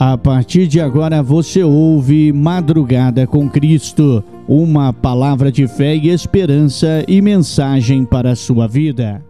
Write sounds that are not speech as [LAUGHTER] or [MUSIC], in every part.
A partir de agora você ouve Madrugada com Cristo, uma palavra de fé e esperança e mensagem para a sua vida.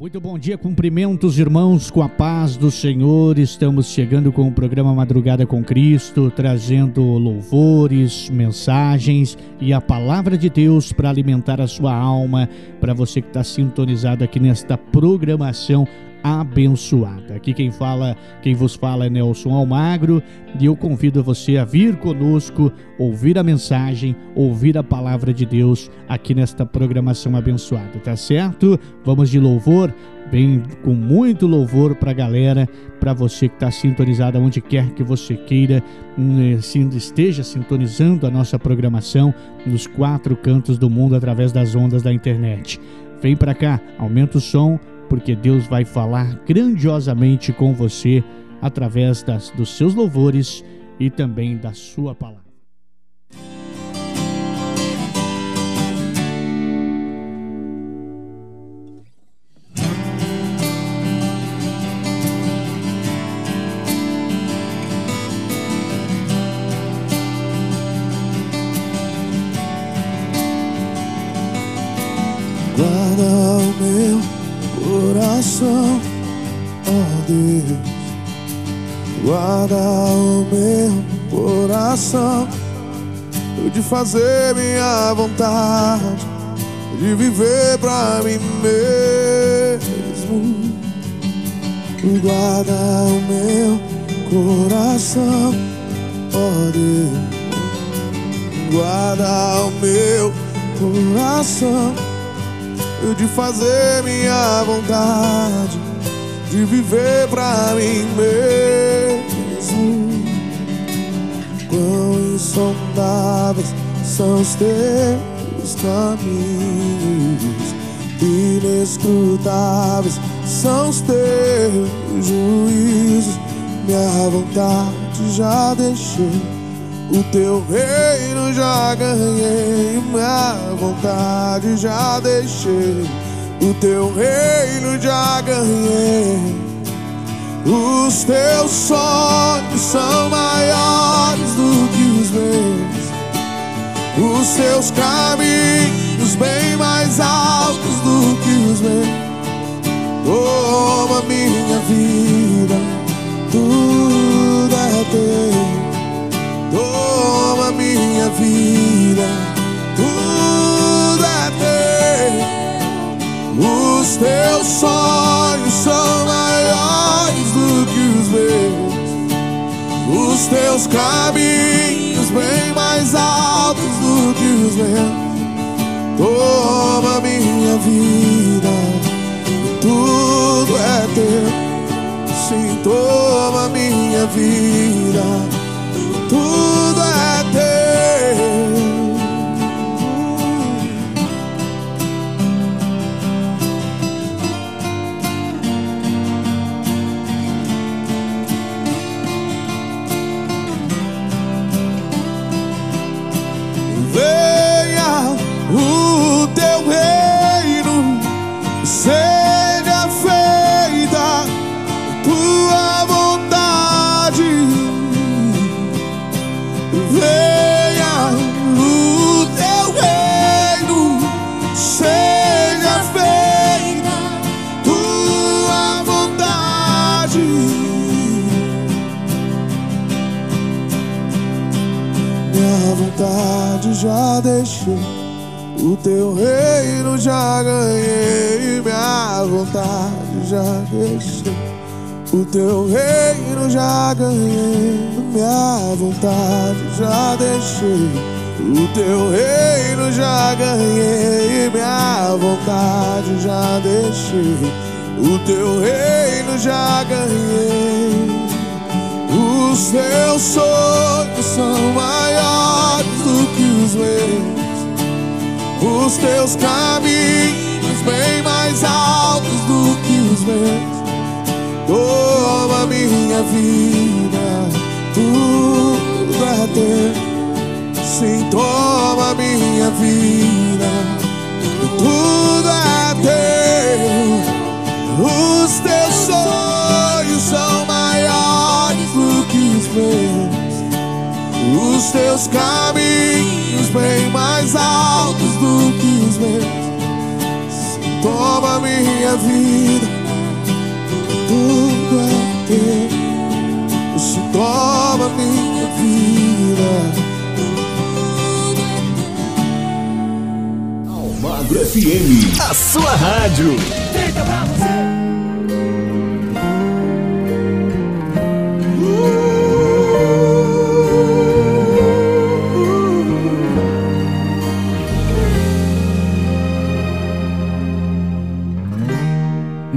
Muito bom dia, cumprimentos irmãos com a paz do Senhor. Estamos chegando com o programa Madrugada com Cristo, trazendo louvores, mensagens e a palavra de Deus para alimentar a sua alma, para você que está sintonizado aqui nesta programação abençoada. Aqui quem fala, quem vos fala é Nelson Almagro e eu convido você a vir conosco, ouvir a mensagem, ouvir a palavra de Deus aqui nesta programação abençoada, tá certo? Vamos de louvor, bem com muito louvor para a galera, para você que está sintonizado onde quer que você queira, hum, esteja sintonizando a nossa programação nos quatro cantos do mundo através das ondas da internet. Vem para cá, aumenta o som porque Deus vai falar grandiosamente com você através das, dos seus louvores e também da sua palavra. Coração, oh Deus, guarda o meu coração de fazer minha vontade, de viver pra mim mesmo. Guarda o meu coração, oh Deus, guarda o meu coração de fazer minha vontade, de viver pra mim mesmo. Quão insondáveis são os teus caminhos, inescrutáveis são os teus juízos. Minha vontade já deixei o teu reino já ganhei, minha vontade já deixei. O teu reino já ganhei. Os teus sonhos são maiores do que os meus. Os teus caminhos bem mais altos do que os meus. Toma minha vida, tudo é teu. Toma minha vida, tudo é teu. Os teus sonhos são maiores do que os meus. Os teus caminhos bem mais altos do que os meus. Toma minha vida, tudo é teu. Sim, toma minha vida teu reino já ganhei, minha vontade já deixei. O teu reino já ganhei, minha vontade já deixei. O teu reino já ganhei, minha vontade já deixei. O teu reino já ganhei. Os teus sonhos são maiores do que os meus. Os teus caminhos bem mais altos do que os meus. Toma minha vida, tudo é teu. Sim, toma minha vida, tudo é teu. Os teus sonhos são maiores meus. Os teus caminhos bem mais altos Toma minha vida, tudo é teu. Se toma minha vida. Almagro FM, a sua rádio.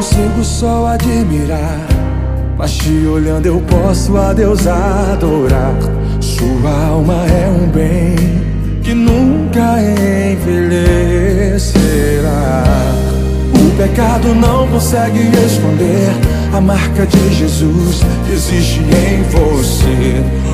Consigo só admirar. Mas te olhando eu posso a Deus adorar. Sua alma é um bem que nunca envelhecerá. O pecado não consegue esconder a marca de Jesus que existe em você.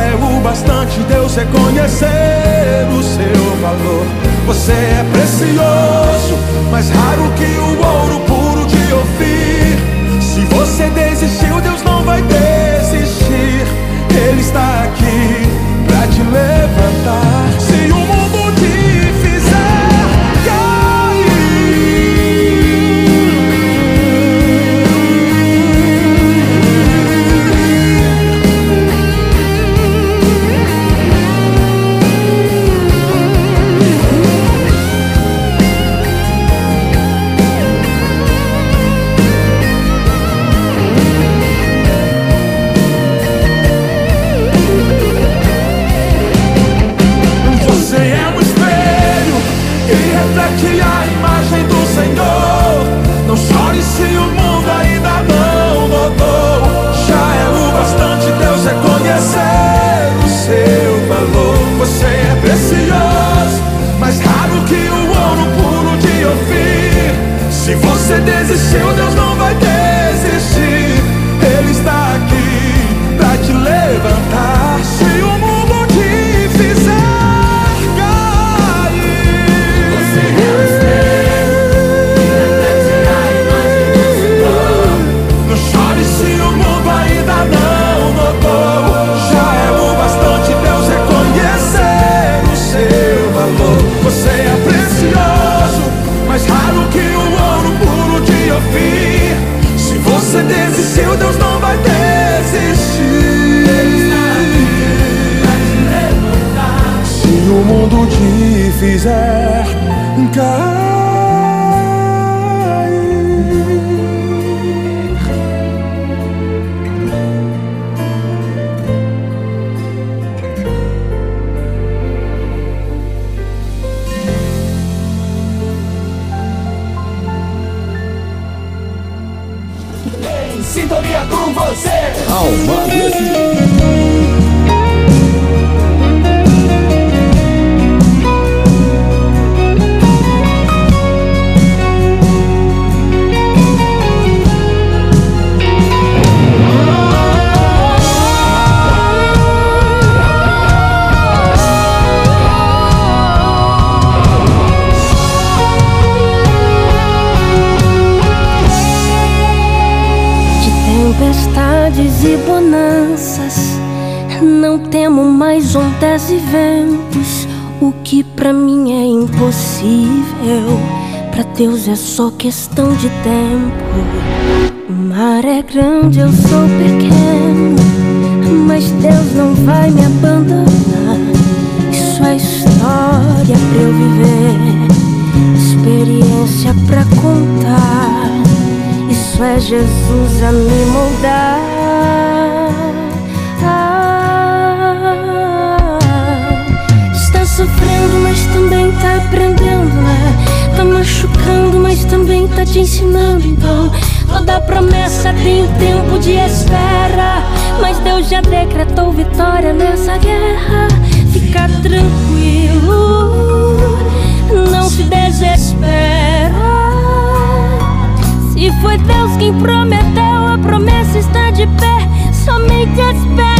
É o bastante Deus reconhecer o seu valor. Você é precioso, mais raro que o ouro puro de Ofir. Se você desistiu, Deus não vai desistir. Ele está aqui para te levantar. Desistiu, Deus não Almagro e temo mais ondas e ventos. O que para mim é impossível, para Deus é só questão de tempo. O mar é grande, eu sou pequeno, mas Deus não vai me abandonar. Isso é história pra eu viver, experiência pra contar. Isso é Jesus a me moldar. Aprendendo? Tá machucando, mas também tá te ensinando. Então, toda promessa tem um tempo de espera. Mas Deus já decretou vitória nessa guerra. Fica tranquilo, não se desespera. Se foi Deus quem prometeu, a promessa está de pé. Somente espera.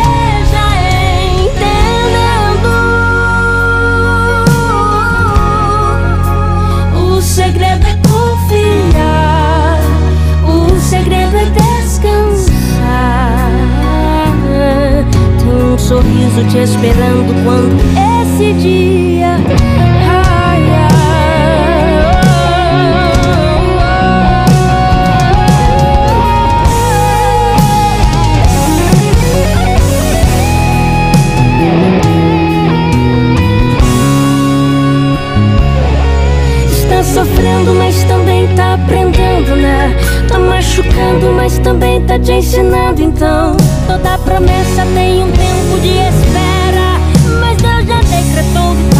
te esperando quando esse dia aprendendo, né? Tá machucando, mas também tá te ensinando, então toda promessa tem um tempo de espera, mas Deus já decretou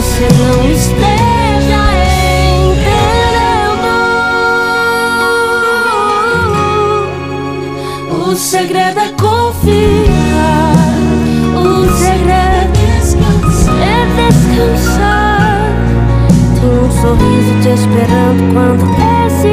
você não esteja entendendo. O segredo é confiar. O segredo é descansar. Tem um sorriso te esperando quando esse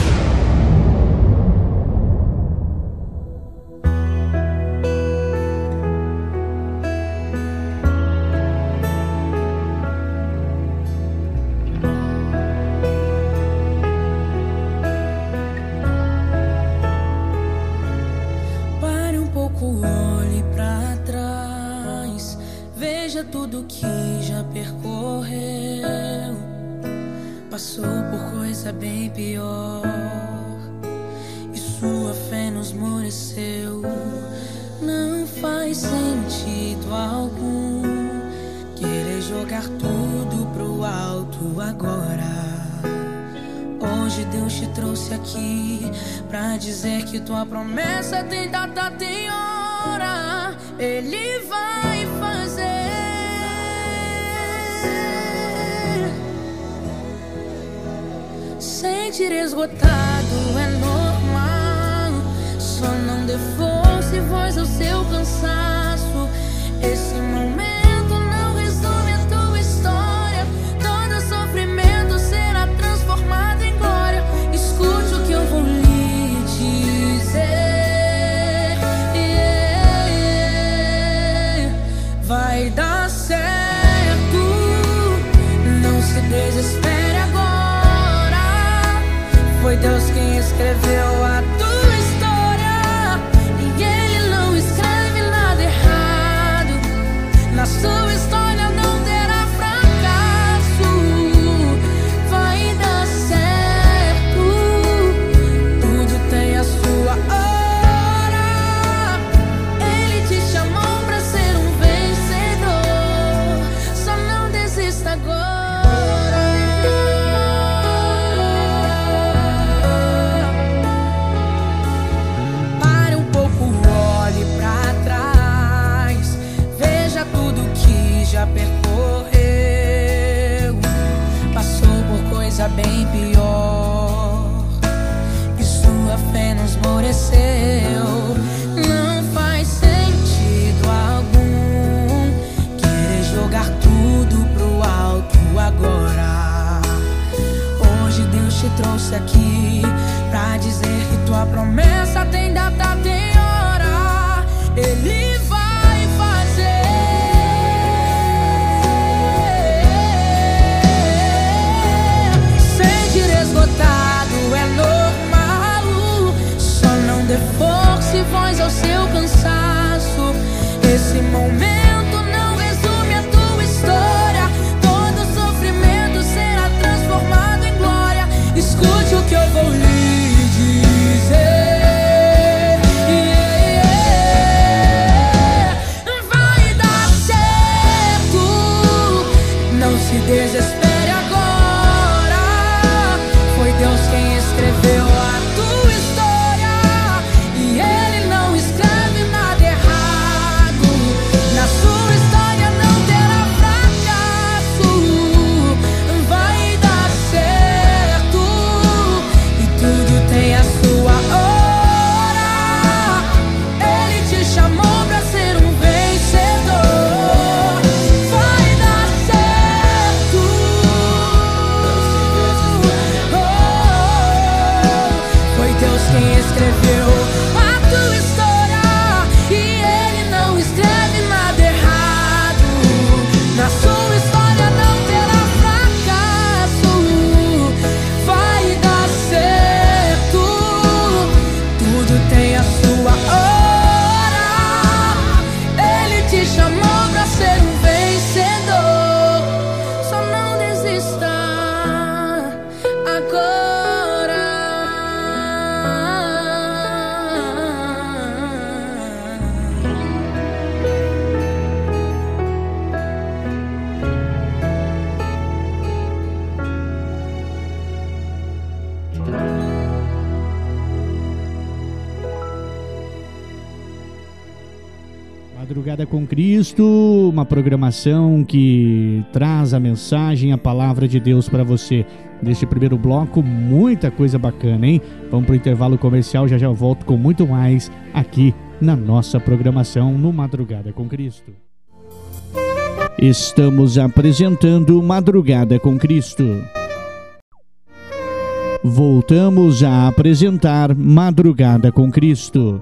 Cristo, uma programação que traz a mensagem, a palavra de Deus para você. Neste primeiro bloco, muita coisa bacana, hein? Vamos para o intervalo comercial, já já volto com muito mais aqui na nossa programação no Madrugada com Cristo. Estamos apresentando Madrugada com Cristo. Voltamos a apresentar Madrugada com Cristo.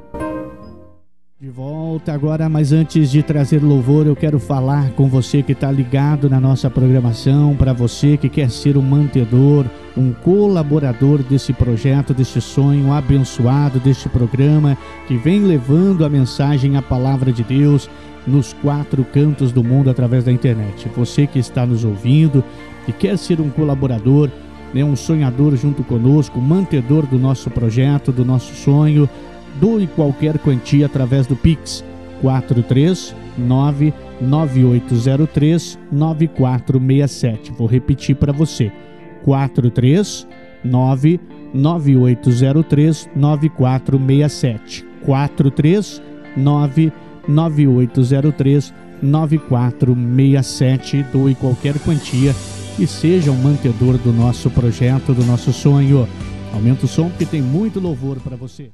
De volta agora, mas antes de trazer louvor, eu quero falar com você que está ligado na nossa programação, para você que quer ser um mantedor, um colaborador desse projeto, desse sonho abençoado, deste programa que vem levando a mensagem, a palavra de Deus nos quatro cantos do mundo através da internet. Você que está nos ouvindo e quer ser um colaborador, né, um sonhador junto conosco, mantedor do nosso projeto, do nosso sonho, doe qualquer quantia através do Pix 439 9803 9467. Vou repetir para você. 439 9803 9467. 439 9803 9467. Doe qualquer quantia e seja um mantedor do nosso projeto, do nosso sonho. Aumenta o som porque tem muito louvor para você.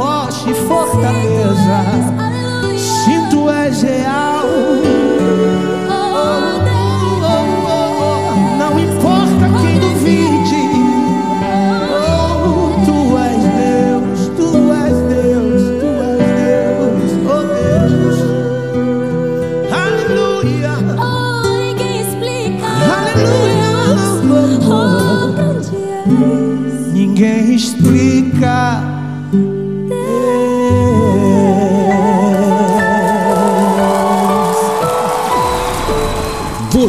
Rocha e fortaleza. Aleluia. Sim, tu és real.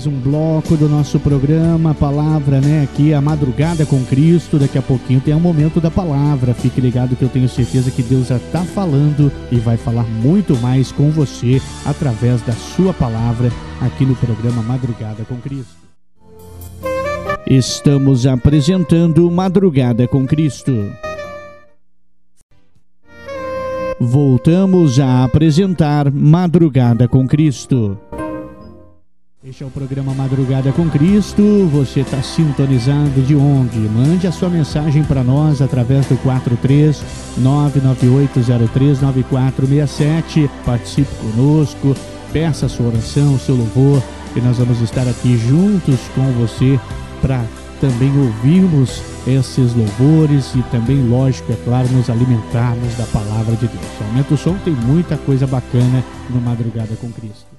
mais um bloco do nosso programa, palavra, né? Aqui a madrugada com Cristo. Daqui a pouquinho tem o um momento da palavra. Fique ligado que eu tenho certeza que Deus já está falando e vai falar muito mais com você através da sua palavra aqui no programa Madrugada com Cristo. Estamos apresentando Madrugada com Cristo. Voltamos a apresentar Madrugada com Cristo. Este é o programa Madrugada com Cristo. Você está sintonizado de onde? Mande a sua mensagem para nós através do 43 Participe conosco, peça a sua oração, o seu louvor e nós vamos estar aqui juntos com você para também ouvirmos esses louvores e também, lógico, é claro, nos alimentarmos da palavra de Deus. Aumenta o som, tem muita coisa bacana no Madrugada com Cristo.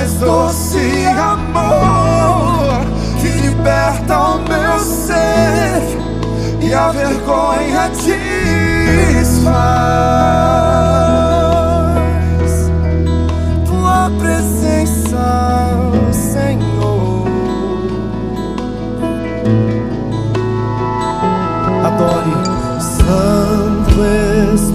mais doce amor que liberta o meu ser e a vergonha desfaz. Tua presença, Senhor. Adore, Santo Espírito.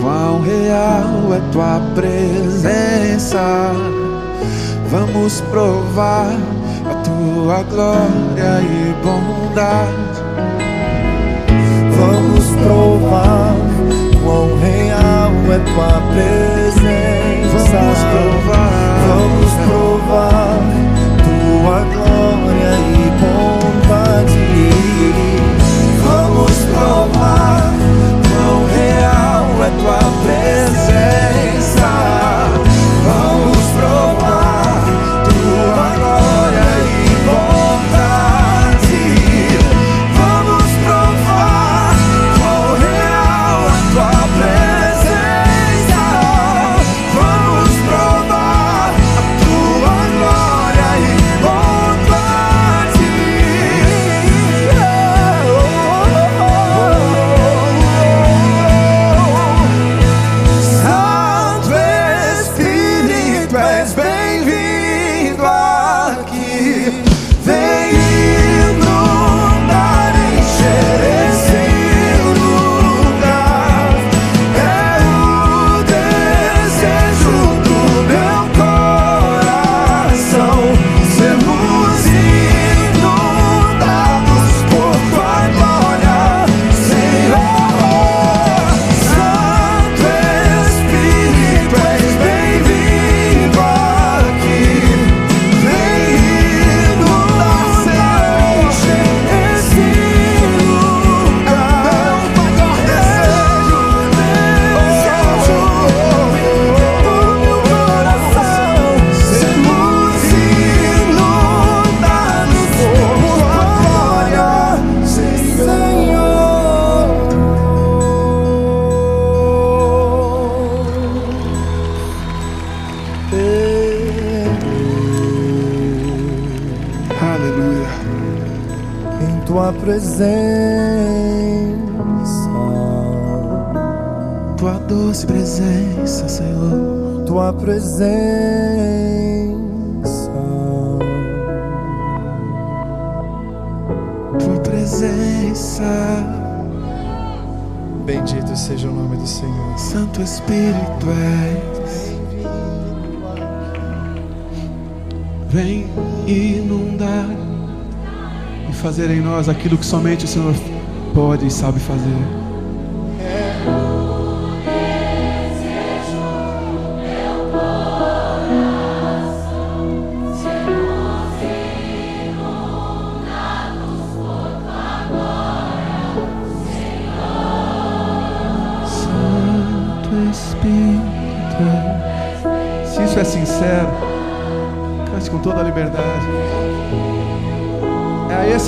quão real é tua presença. Vamos provar a tua glória e bondade. Vamos provar quão real é tua presença. Vamos provar, vamos provar tua glória e bondade. Vamos provar é tua presença. Vamos provar. Presença, Tua doce presença, Senhor. tua presença. Tua presença. Bendito seja o nome do Senhor. Santo Espírito és. Fazer em nós aquilo que somente o Senhor pode e sabe fazer.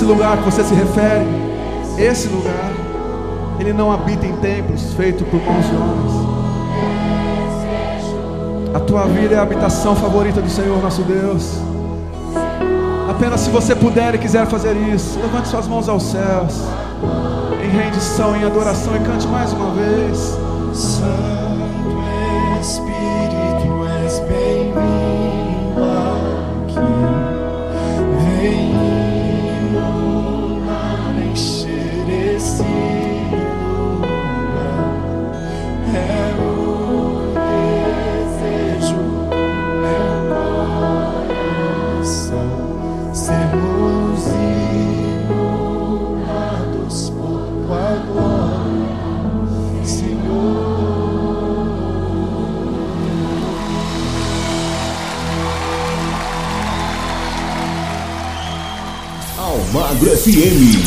Lugar que você se refere. Esse lugar. Ele não habita em templos feitos por de homens. A tua vida é a habitação favorita do Senhor nosso Deus. Apenas se você puder e quiser fazer isso, levante suas mãos aos céus. Em rendição, em adoração e cante mais uma vez. Almagro FM.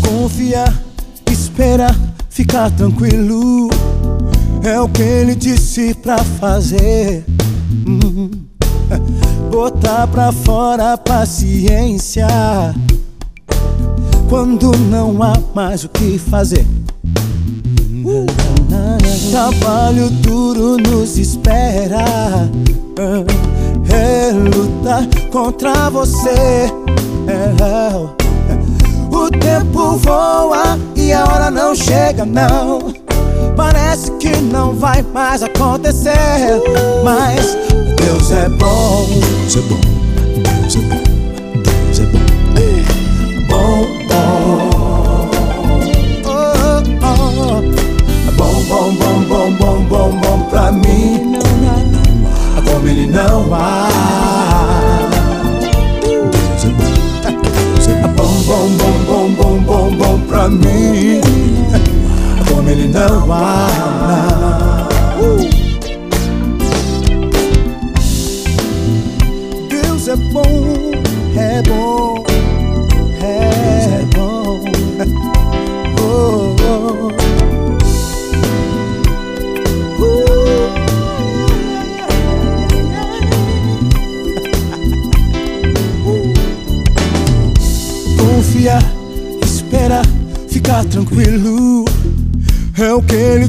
Confiar, esperar, ficar tranquilo. Disse pra fazer. Hum. Botar pra fora a paciência. Quando não há mais o que fazer. Trabalho duro nos espera. É lutar contra você. É, o tempo voa e a hora não chega, não. Parece que não vai mais acontecer. Mas Deus é bom. Deus é bom. Deus é bom.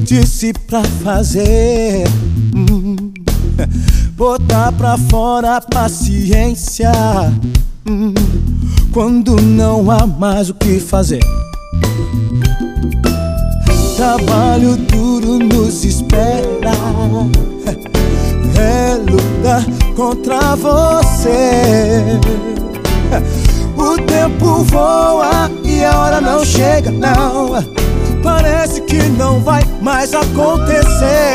Disse pra fazer. Hum. [LAUGHS] Botar pra fora a paciência. Hum. Quando não há mais o que fazer. Trabalho duro nos espera. [LAUGHS] É lutar contra você. [LAUGHS] O tempo voa e a hora não chega, não. Parece que não vai mais acontecer.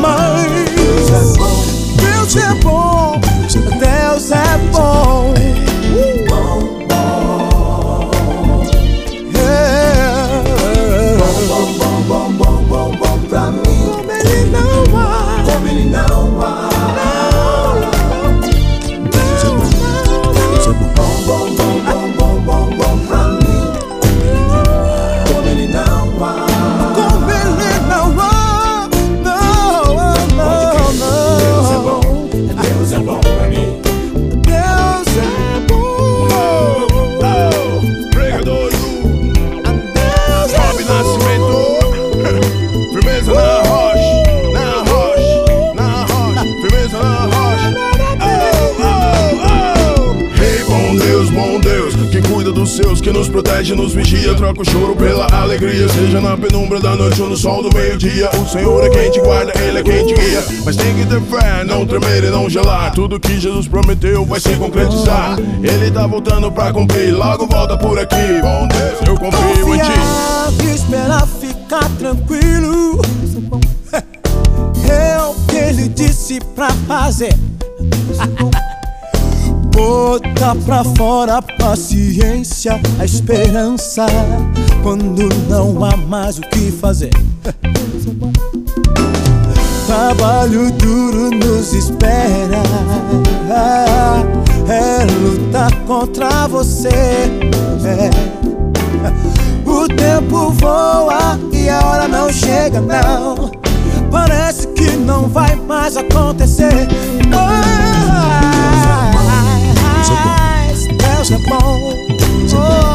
Mas Deus é bom, Deus é bom. É. nos protege, nos vigia. Troca o choro pela alegria. Seja na penumbra da noite ou no sol do meio-dia. O Senhor é quem te guarda, Ele é quem te guia. Mas tem que ter fé, não tremer e não gelar. Tudo que Jesus prometeu vai se concretizar. Ele tá voltando pra cumprir, logo volta por aqui. Bom Deus, eu confio em ti. Ficar tranquilo. [LAUGHS] É o que ele disse pra fazer. [LAUGHS] Bota pra fora a paciência, a esperança. Quando não há mais o que fazer. [LAUGHS] Trabalho duro nos espera. É lutar contra você. É. O tempo voa e a hora não chega, não. Parece que não vai mais acontecer. Mas Deus é bom. Oh, bom,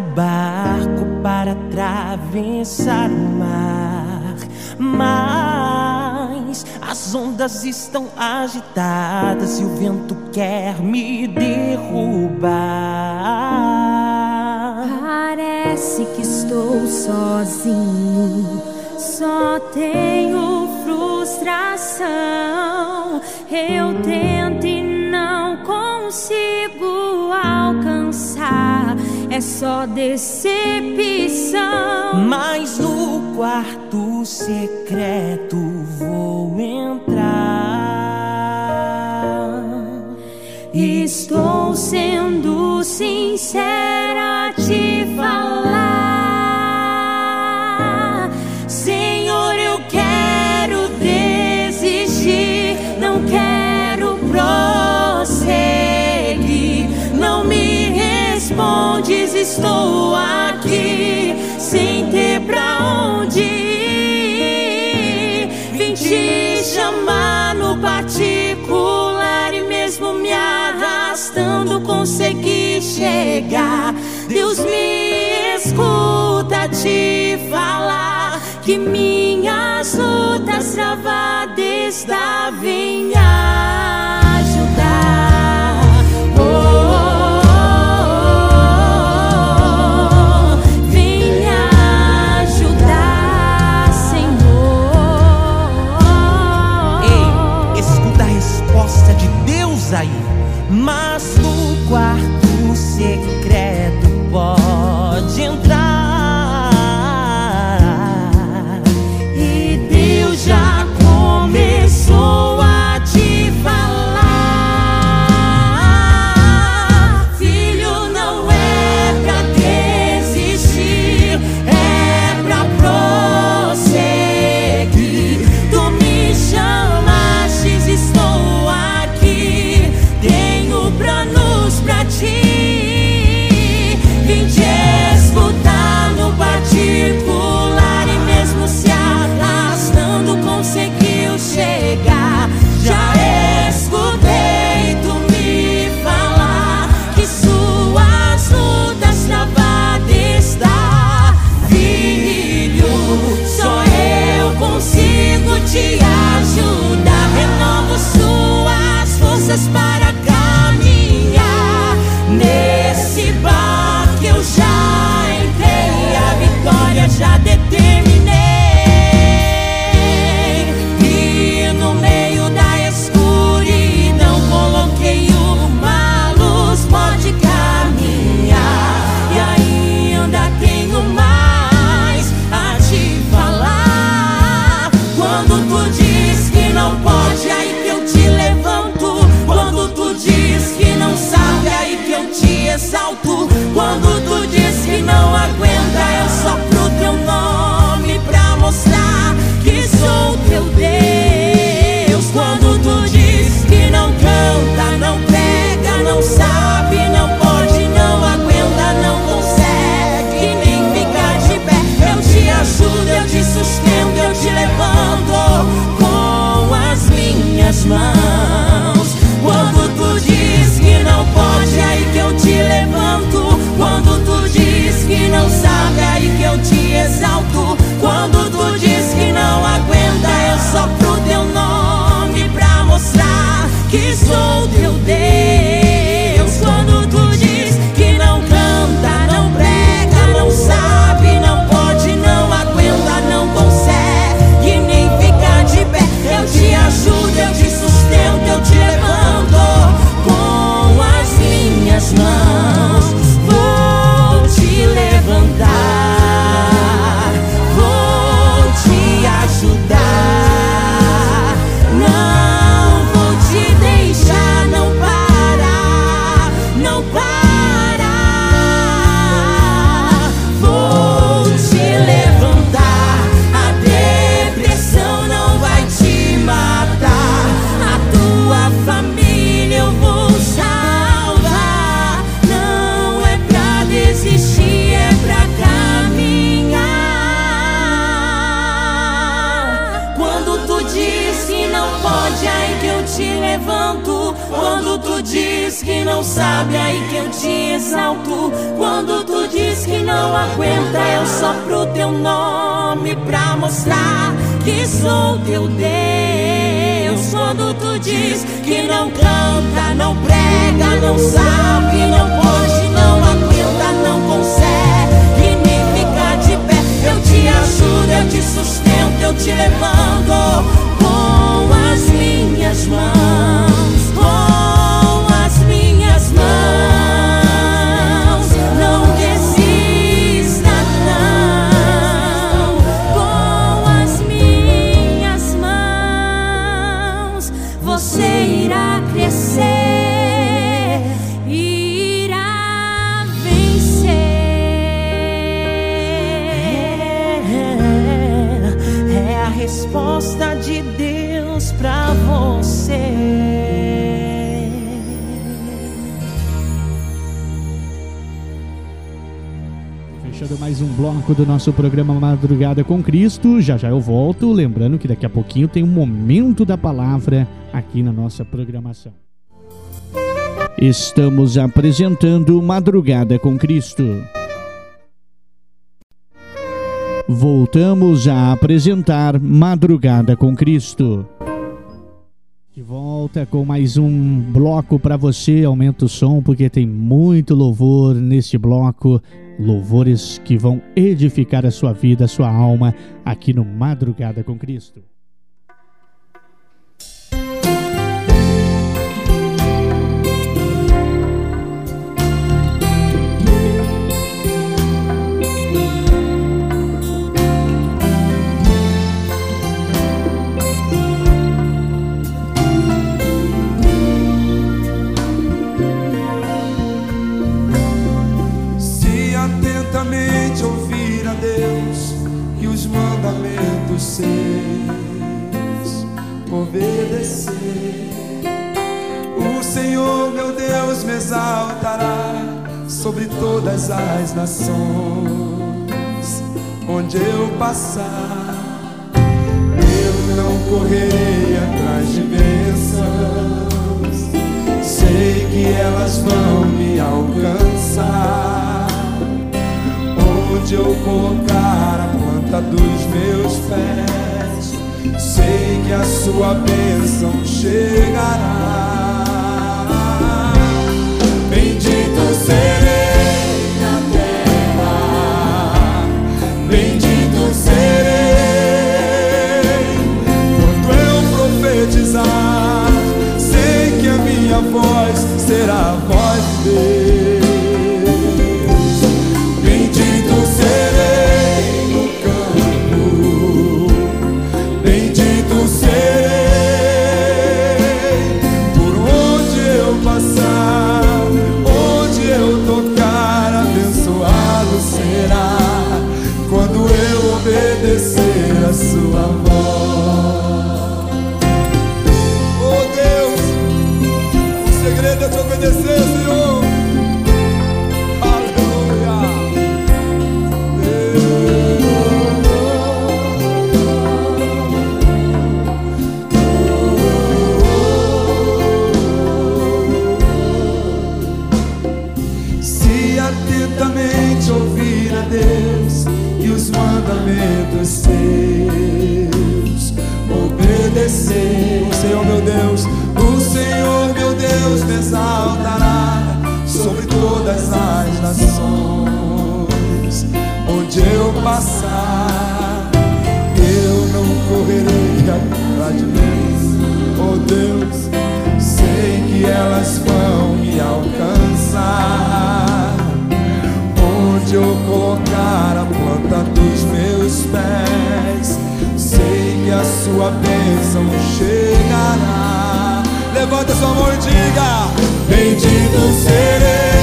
no barco, para atravessar o mar. Mas as ondas estão agitadas e o vento quer me derrubar. Parece que estou sozinho, só tenho frustração. Eu tento é só decepção. Mas no quarto secreto Deus me escuta te falar que minhas lutas travadas devem ajudar. nosso programa Madrugada com Cristo. Já já eu volto, lembrando que daqui a pouquinho tem um momento da palavra aqui na nossa programação. Estamos apresentando Madrugada com Cristo. Voltamos a apresentar Madrugada com Cristo. De volta com mais um bloco para você. Aumenta o som porque tem muito louvor neste bloco louvores que vão edificar a sua vida, a sua alma aqui no Madrugada com Cristo. obedecer. O Senhor meu Deus me exaltará sobre todas as nações onde eu passar. Eu não correrei atrás de bênçãos, sei que elas vão me alcançar. Onde eu colocar a planta dos meus pés sei que a sua bênção chegará. Bendito serei na terra, bendito serei. Quando eu profetizar, sei que a minha voz será a voz de Deus. elas vão me alcançar. Onde eu colocar a planta dos meus pés, sei que a sua bênção chegará. Levanta sua mão e diga: Bendito serei.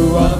to us.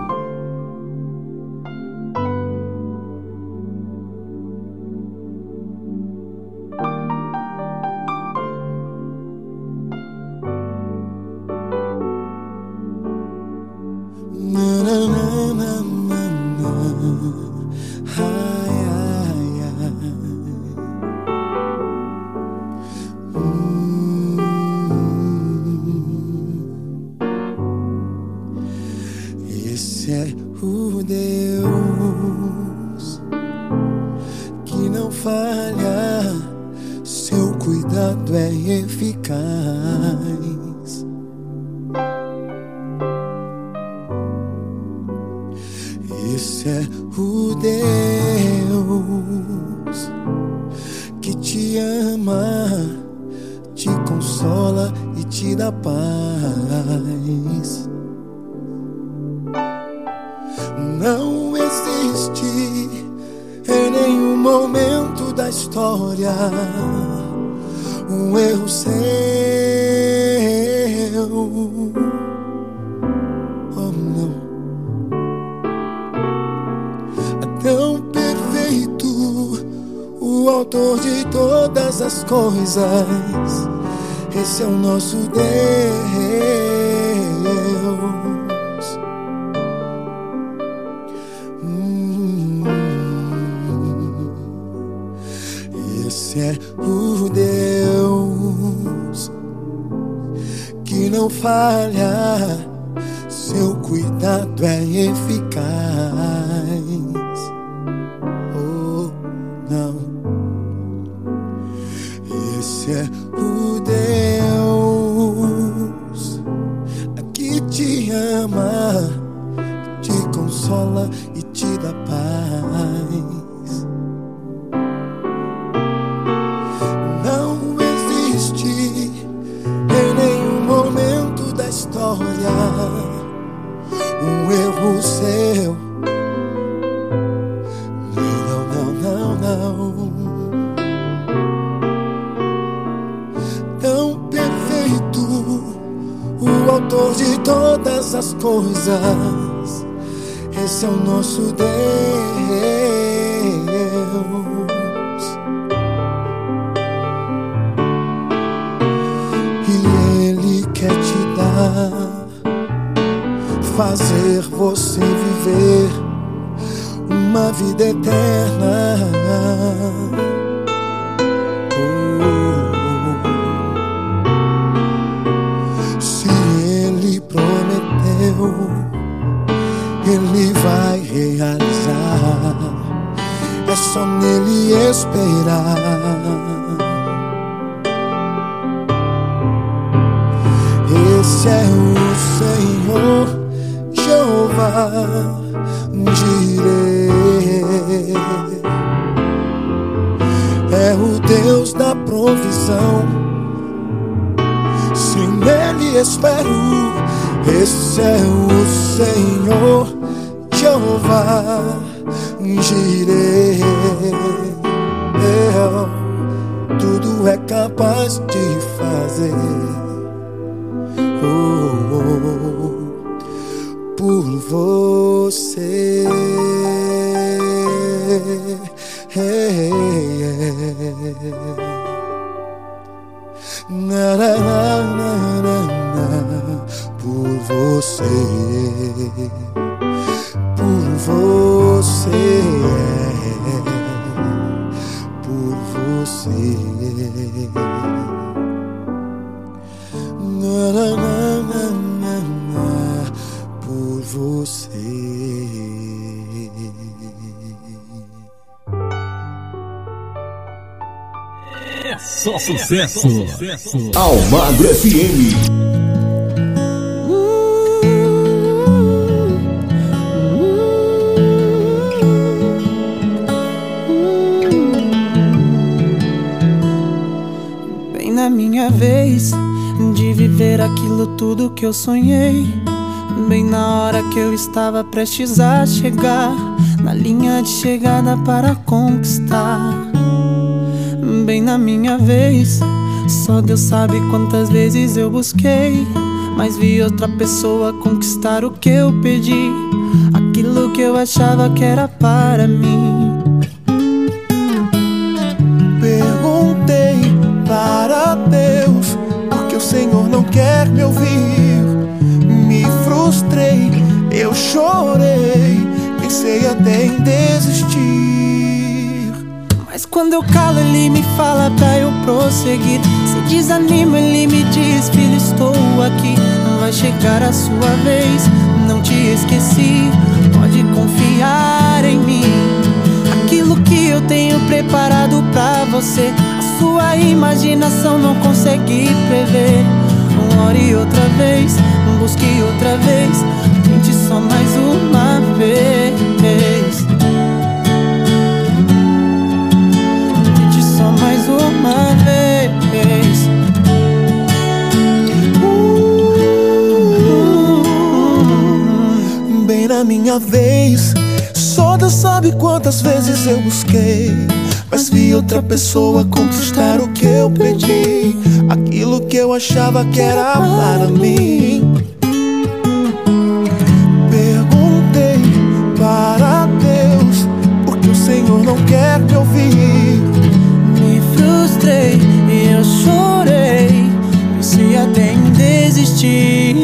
tanto é eficaz. Esse é o Deus que te ama, te consola e te dá paz. Não existe em nenhum momento da história um erro seu. Oh não, é tão perfeito, o autor de todas as coisas. Esse é o nosso Deus. não falha, seu cuidado é eficaz. Esse é o nosso Deus. E Ele quer te dar, fazer você viver uma vida eterna. Só sucesso. Almagro FM. Bem na minha vez de viver aquilo tudo que eu sonhei. Bem na hora que eu estava prestes a chegar na linha de chegada para conquistar. Na minha vez, só Deus sabe quantas vezes eu busquei. Mas vi outra pessoa conquistar o que eu pedi, aquilo que eu achava que era para mim. Perguntei para Deus porque o Senhor não quer me ouvir. Me frustrei, eu chorei, pensei até em desistir. Quando eu calo, ele me fala pra eu prosseguir. Se desanima, ele me diz: Filho, estou aqui. Vai chegar a sua vez, não te esqueci. Pode confiar em mim. Aquilo que eu tenho preparado pra você, a sua imaginação não consegue prever. Ore outra vez, busque outra vez, tente só mais uma vez. Uma vez. Bem na minha vez, só Deus sabe quantas vezes eu busquei. Mas vi outra pessoa conquistar o que eu pedi, aquilo que eu achava que era para mim. Perguntei para Deus, porque o Senhor não quer ouvir. Me chorei, pensei até em desistir.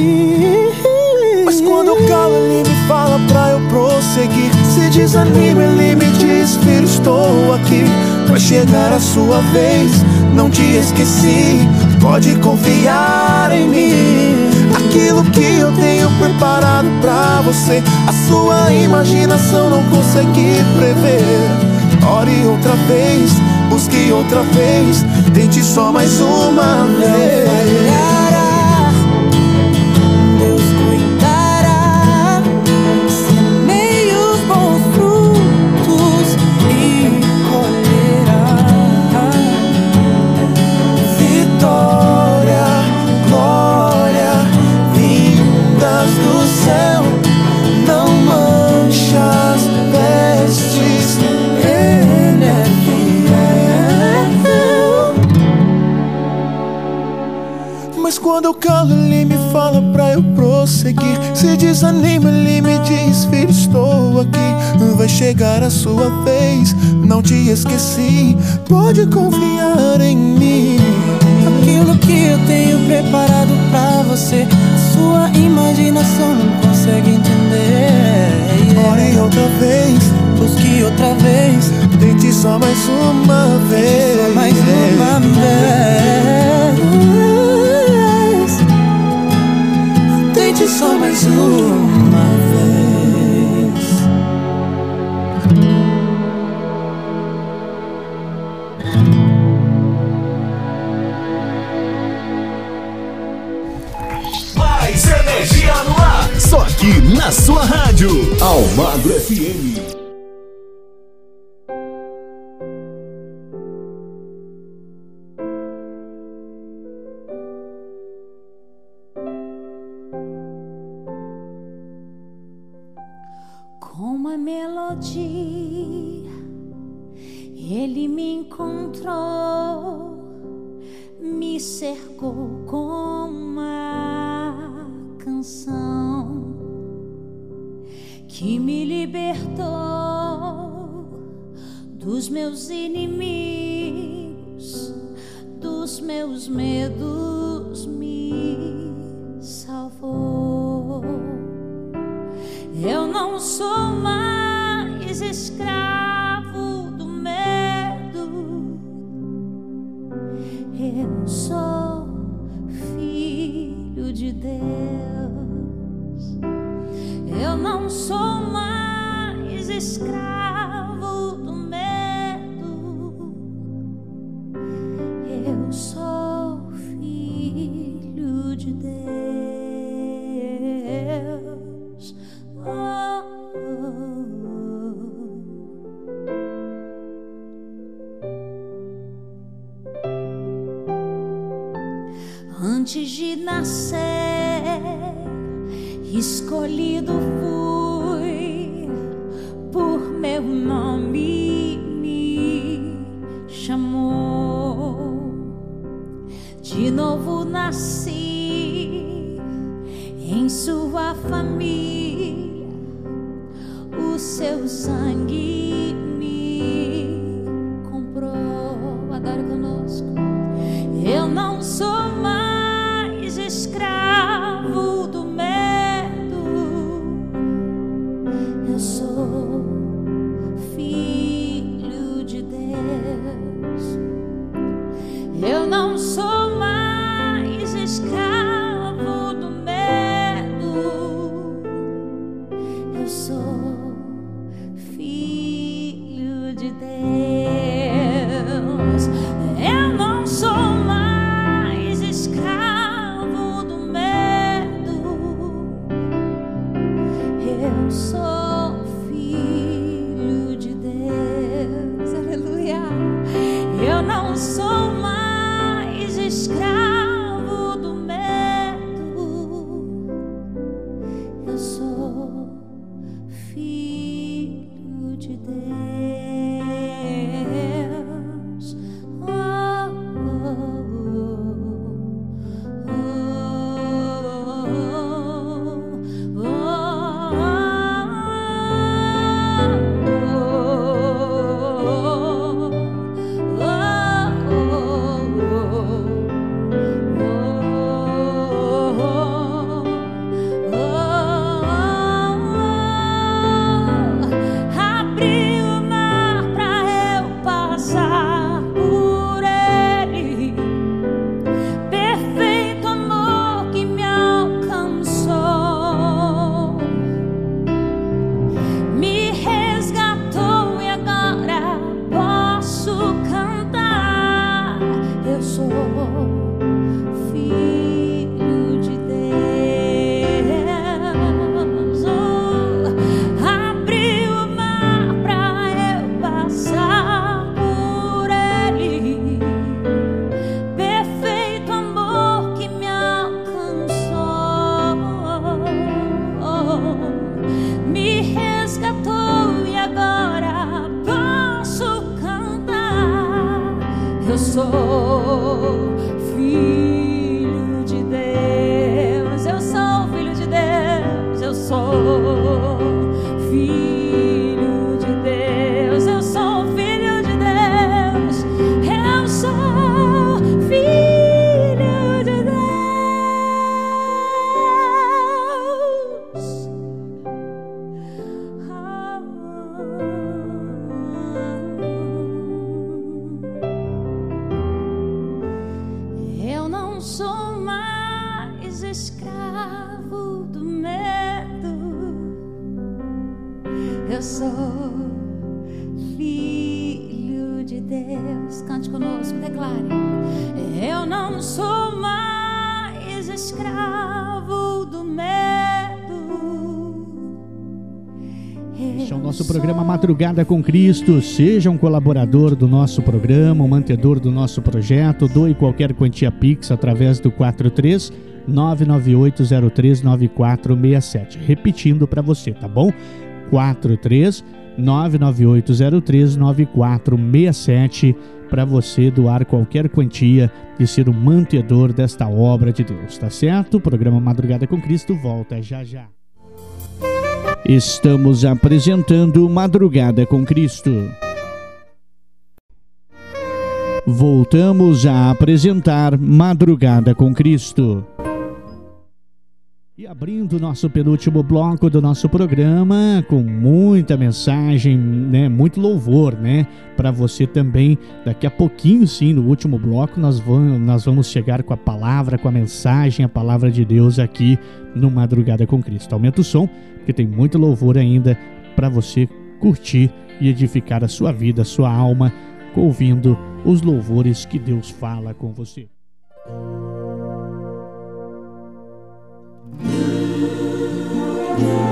Mas quando eu calo, ele me fala pra eu prosseguir. Se desanima, ele me diz: Filho, estou aqui. Vai chegar a sua vez, não te esqueci. Pode confiar em mim. Aquilo que eu tenho preparado pra você, a sua imaginação não consegue prever. Ore outra vez, busque outra vez, tente só mais uma vez. Desanima, ele me diz: Filho, estou aqui. Vai chegar a sua vez, não te esqueci. Pode confiar em mim. Aquilo que eu tenho preparado pra você, a sua imaginação não consegue entender. Ore outra vez, busque outra vez, tente só mais uma vez. Só mais uma vez. Tente só mais uma vez. Mais energia no ar. Só aqui na sua rádio. Almagro FM. feel Jornada com Cristo, seja um colaborador do nosso programa, um mantedor do nosso projeto, doe qualquer quantia Pix através do 43 998039467. Repetindo para você, tá bom? 43 998039467 para você doar qualquer quantia e ser o um mantedor desta obra de Deus, tá certo? O programa Madrugada com Cristo volta já já. Estamos apresentando Madrugada com Cristo. Voltamos a apresentar Madrugada com Cristo. E abrindo nosso penúltimo bloco do nosso programa, com muita mensagem, né, muito louvor, né, para você também. Daqui a pouquinho, sim, no último bloco, nós vamos, nós vamos chegar com a palavra, com a mensagem, a palavra de Deus aqui no Madrugada com Cristo. Aumenta o som, porque tem muito louvor ainda para você curtir e edificar a sua vida, a sua alma, ouvindo os louvores que Deus fala com você. Música you.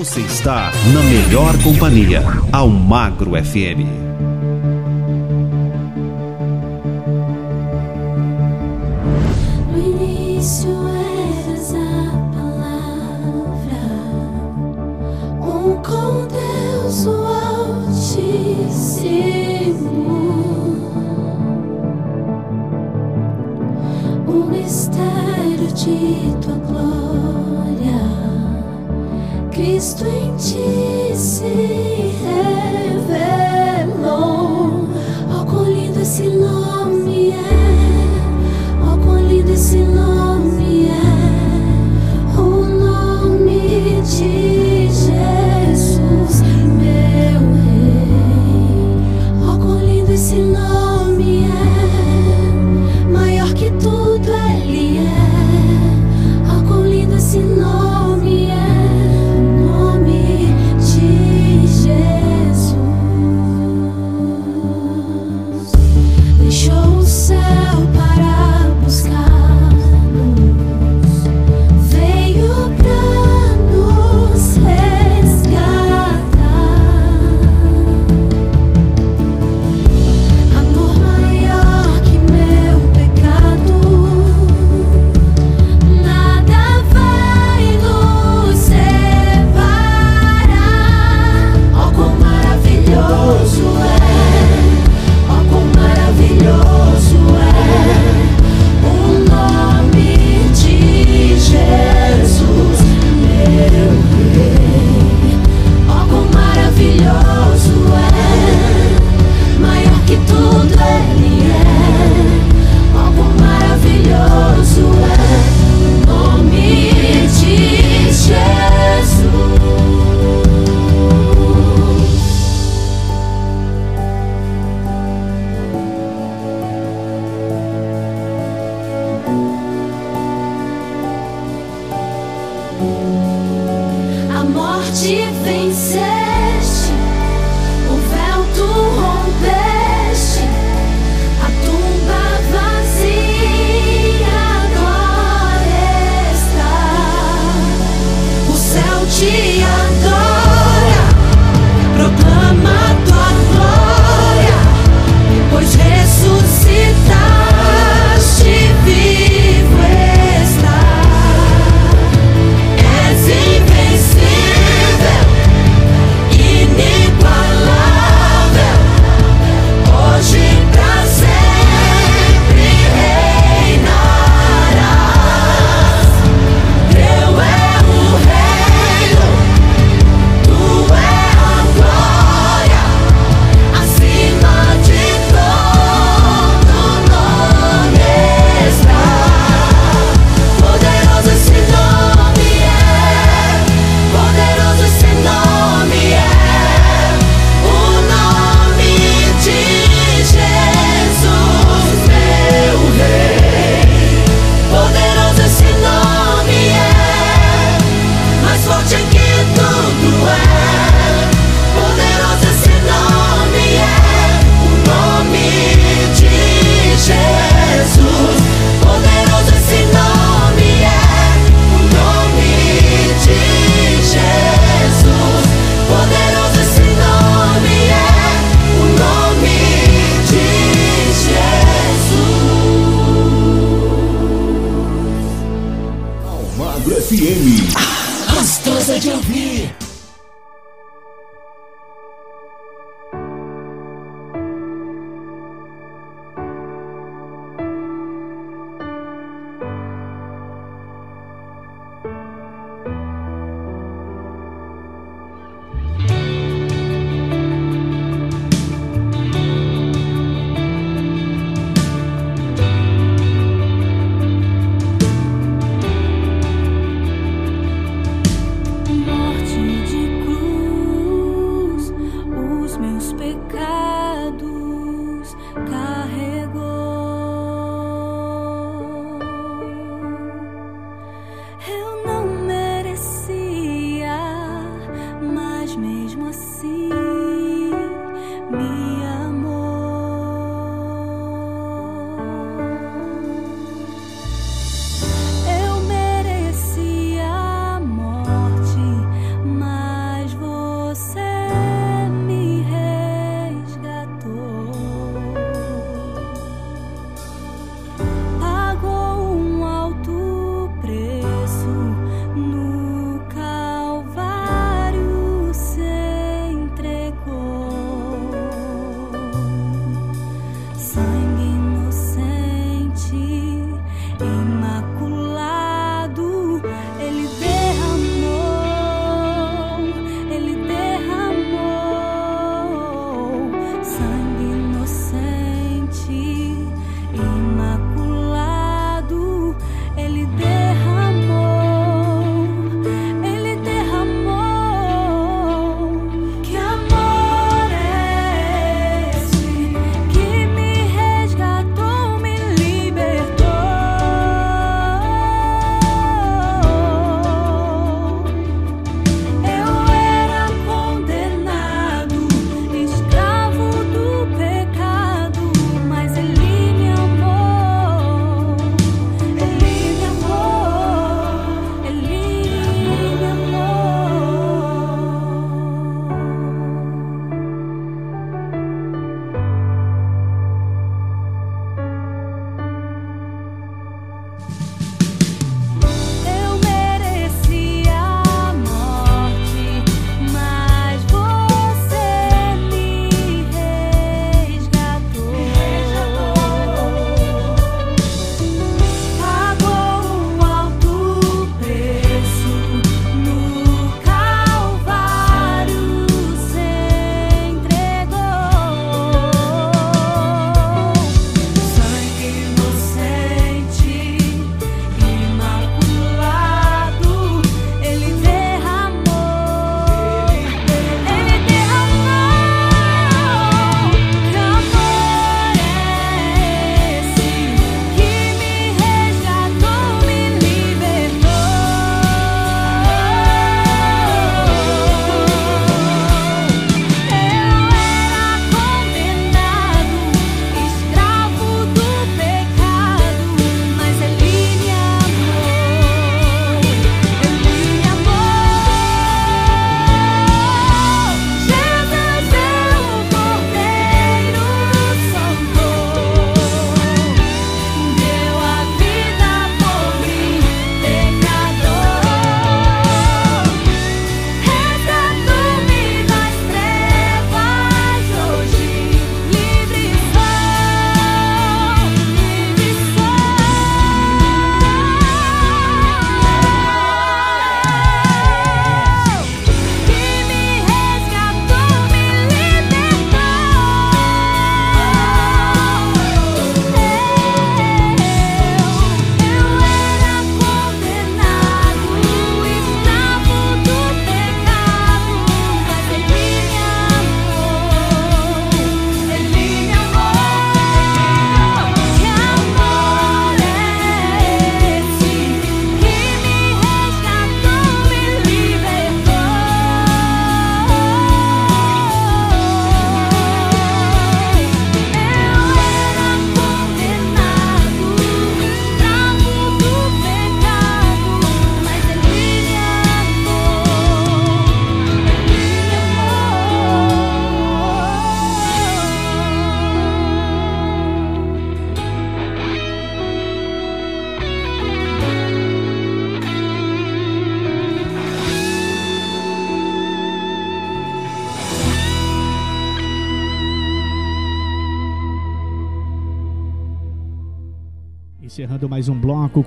Você está na melhor companhia, Almagro FM.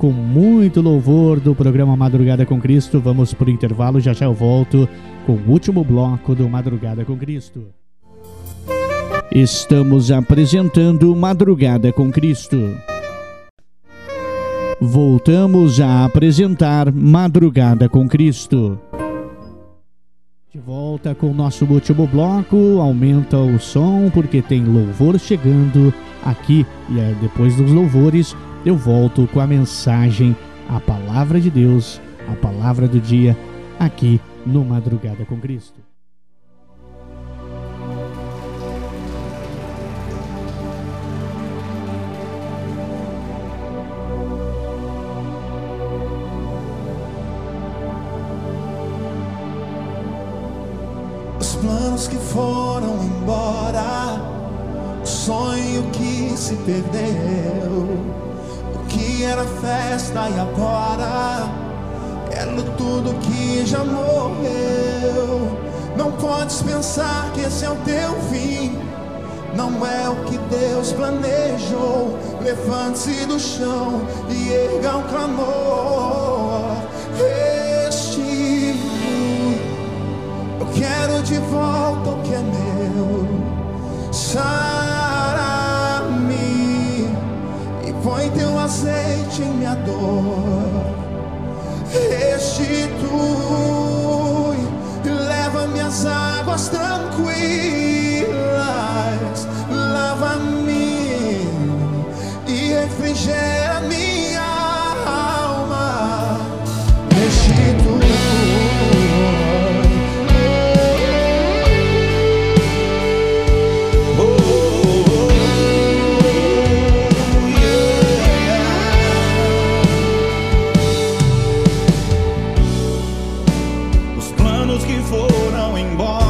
Com muito louvor do programa Madrugada com Cristo. Vamos pro intervalo, já já eu volto com o último bloco do Madrugada com Cristo. Estamos apresentando Madrugada com Cristo. Voltamos a apresentar Madrugada com Cristo. De volta com o nosso último bloco, aumenta o som porque tem louvor chegando aqui e depois dos louvores eu volto com a mensagem, a palavra de Deus, a palavra do dia aqui no Madrugada com Cristo. planos que foram embora, o sonho que se perdeu, o que era festa e agora é era tudo que já morreu. Não podes pensar que esse é o teu fim. Não é o que Deus planejou. Levante-se do chão e erga um clamor. Hey! Quero de volta o que é meu. Sara-me e põe teu azeite em minha dor. Restitui, leva minhas águas tranquilas. Lava-me e refrigera. anos que foram embora.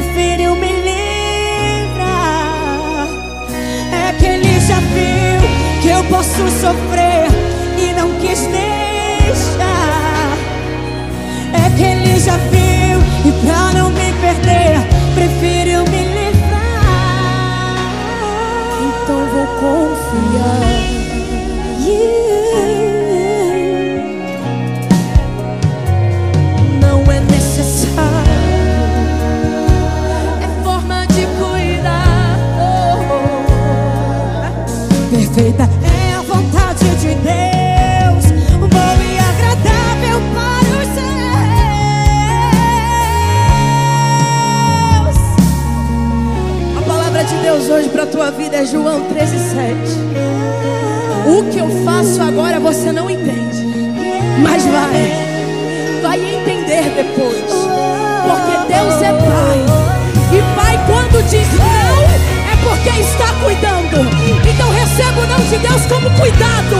preferiu me livrar. É que ele já viu que eu posso sofrer e não quis nem. você não entende, mas vai, vai entender depois, porque Deus é Pai, e Pai quando diz não, é porque está cuidando, então receba o não de Deus como cuidado,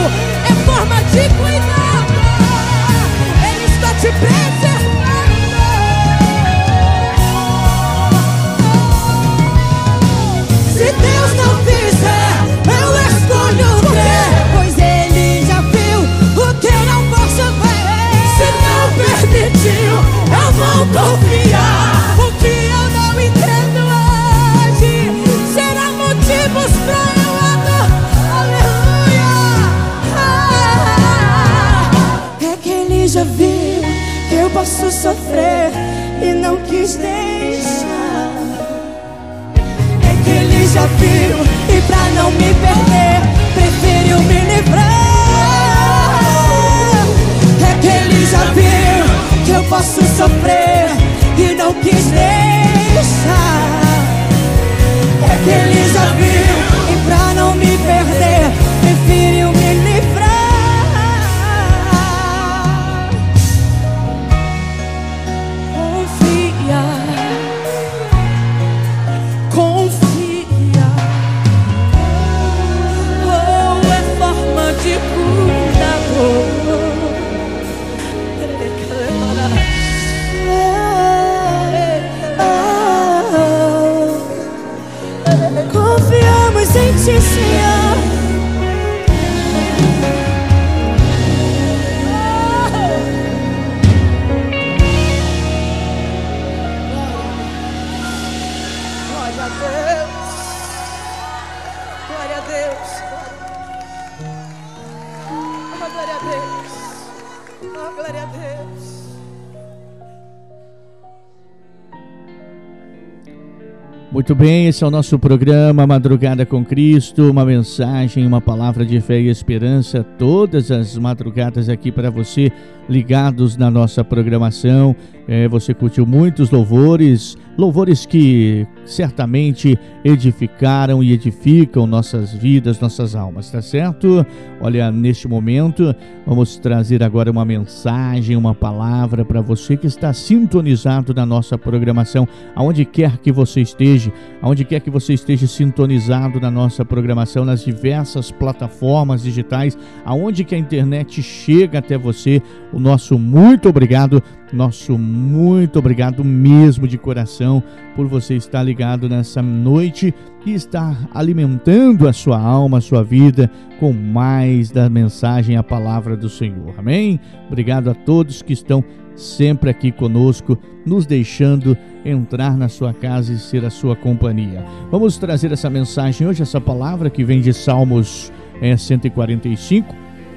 bem, esse é o nosso programa Madrugada com Cristo, uma mensagem, uma palavra de fé e esperança todas as madrugadas aqui para você, ligados na nossa programação. É, você curtiu muitos louvores, louvores que certamente edificaram e edificam nossas vidas, nossas almas, tá certo? Olha, neste momento, vamos trazer agora uma mensagem, uma palavra para você que está sintonizado na nossa programação, aonde quer que você esteja, aonde quer que você esteja sintonizado na nossa programação, nas diversas plataformas digitais, aonde que a internet chega até você, o nosso muito obrigado nosso muito obrigado mesmo de coração por você estar ligado nessa noite e estar alimentando a sua alma, a sua vida com mais da mensagem, a palavra do Senhor. Amém? Obrigado a todos que estão sempre aqui conosco, nos deixando entrar na sua casa e ser a sua companhia. Vamos trazer essa mensagem hoje, essa palavra que vem de Salmos é, 145,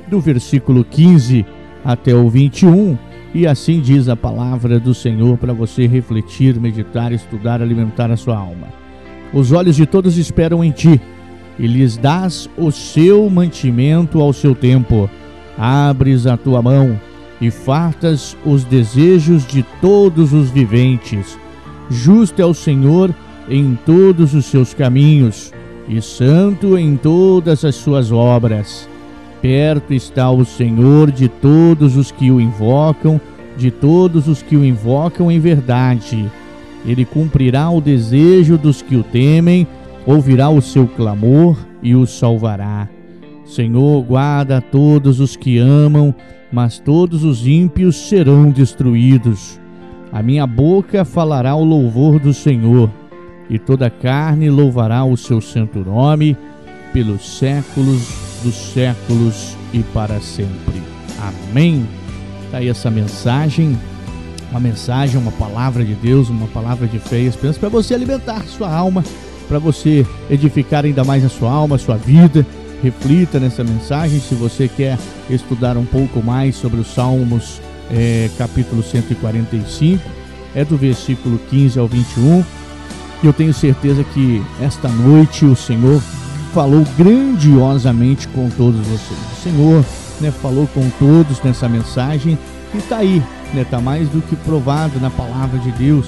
do versículo 15 até o 21 e assim diz a palavra do Senhor para você refletir, meditar, estudar, alimentar a sua alma. Os olhos de todos esperam em ti, e lhes dás o seu mantimento ao seu tempo. Abres a tua mão e fartas os desejos de todos os viventes. Justo é o Senhor em todos os seus caminhos, e santo em todas as suas obras. Perto está o Senhor de todos os que o invocam, de todos os que o invocam em verdade. Ele cumprirá o desejo dos que o temem, ouvirá o seu clamor e os salvará. Senhor, guarda todos os que amam, mas todos os ímpios serão destruídos. A minha boca falará o louvor do Senhor, e toda carne louvará o seu santo nome pelos séculos dos séculos e para sempre. Amém. Tá aí essa mensagem, uma mensagem, uma palavra de Deus, uma palavra de fé e esperança para você alimentar sua alma, para você edificar ainda mais a sua alma, a sua vida. Reflita nessa mensagem. Se você quer estudar um pouco mais sobre os Salmos, é, capítulo 145, é do versículo 15 ao 21. E eu tenho certeza que esta noite o Senhor falou grandiosamente com todos vocês. O Senhor né, falou com todos nessa mensagem e está aí, né, tá mais do que provado na palavra de Deus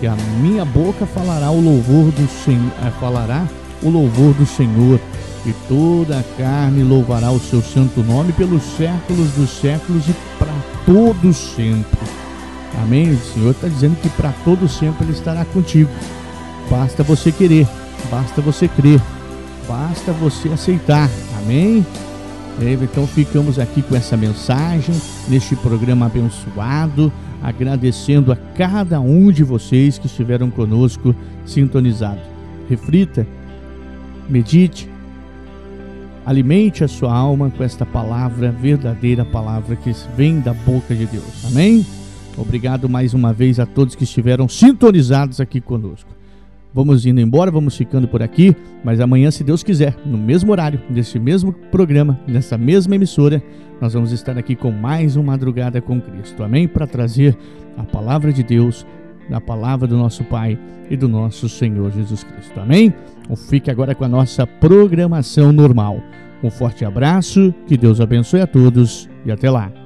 que a minha boca falará o louvor do Senhor, falará o louvor do Senhor e toda a carne louvará o seu santo nome pelos séculos dos séculos e para todos sempre. Amém? O Senhor está dizendo que para todos sempre Ele estará contigo. Basta você querer, basta você crer, basta você aceitar. Amém? Então ficamos aqui com essa mensagem neste programa abençoado, agradecendo a cada um de vocês que estiveram conosco sintonizado. Reflita, medite, alimente a sua alma com esta palavra, verdadeira palavra que vem da boca de Deus. Amém? Obrigado mais uma vez a todos que estiveram sintonizados aqui conosco. Vamos indo embora, vamos ficando por aqui, mas amanhã, se Deus quiser, no mesmo horário, nesse mesmo programa, nessa mesma emissora, nós vamos estar aqui com mais uma madrugada com Cristo. Amém? Para trazer a palavra de Deus, a palavra do nosso Pai e do nosso Senhor Jesus Cristo. Amém? Então fique agora com a nossa programação normal. Um forte abraço, que Deus abençoe a todos e até lá.